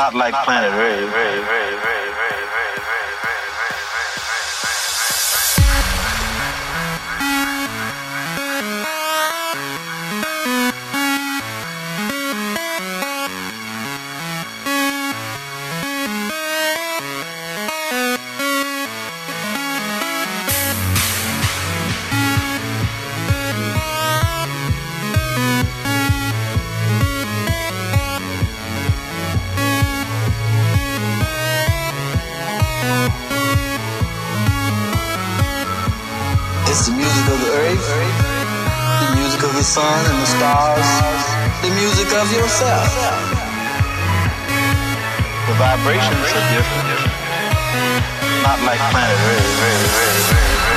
not like Planet Rave. yourself. The vibrations are different. Not like planet Earth.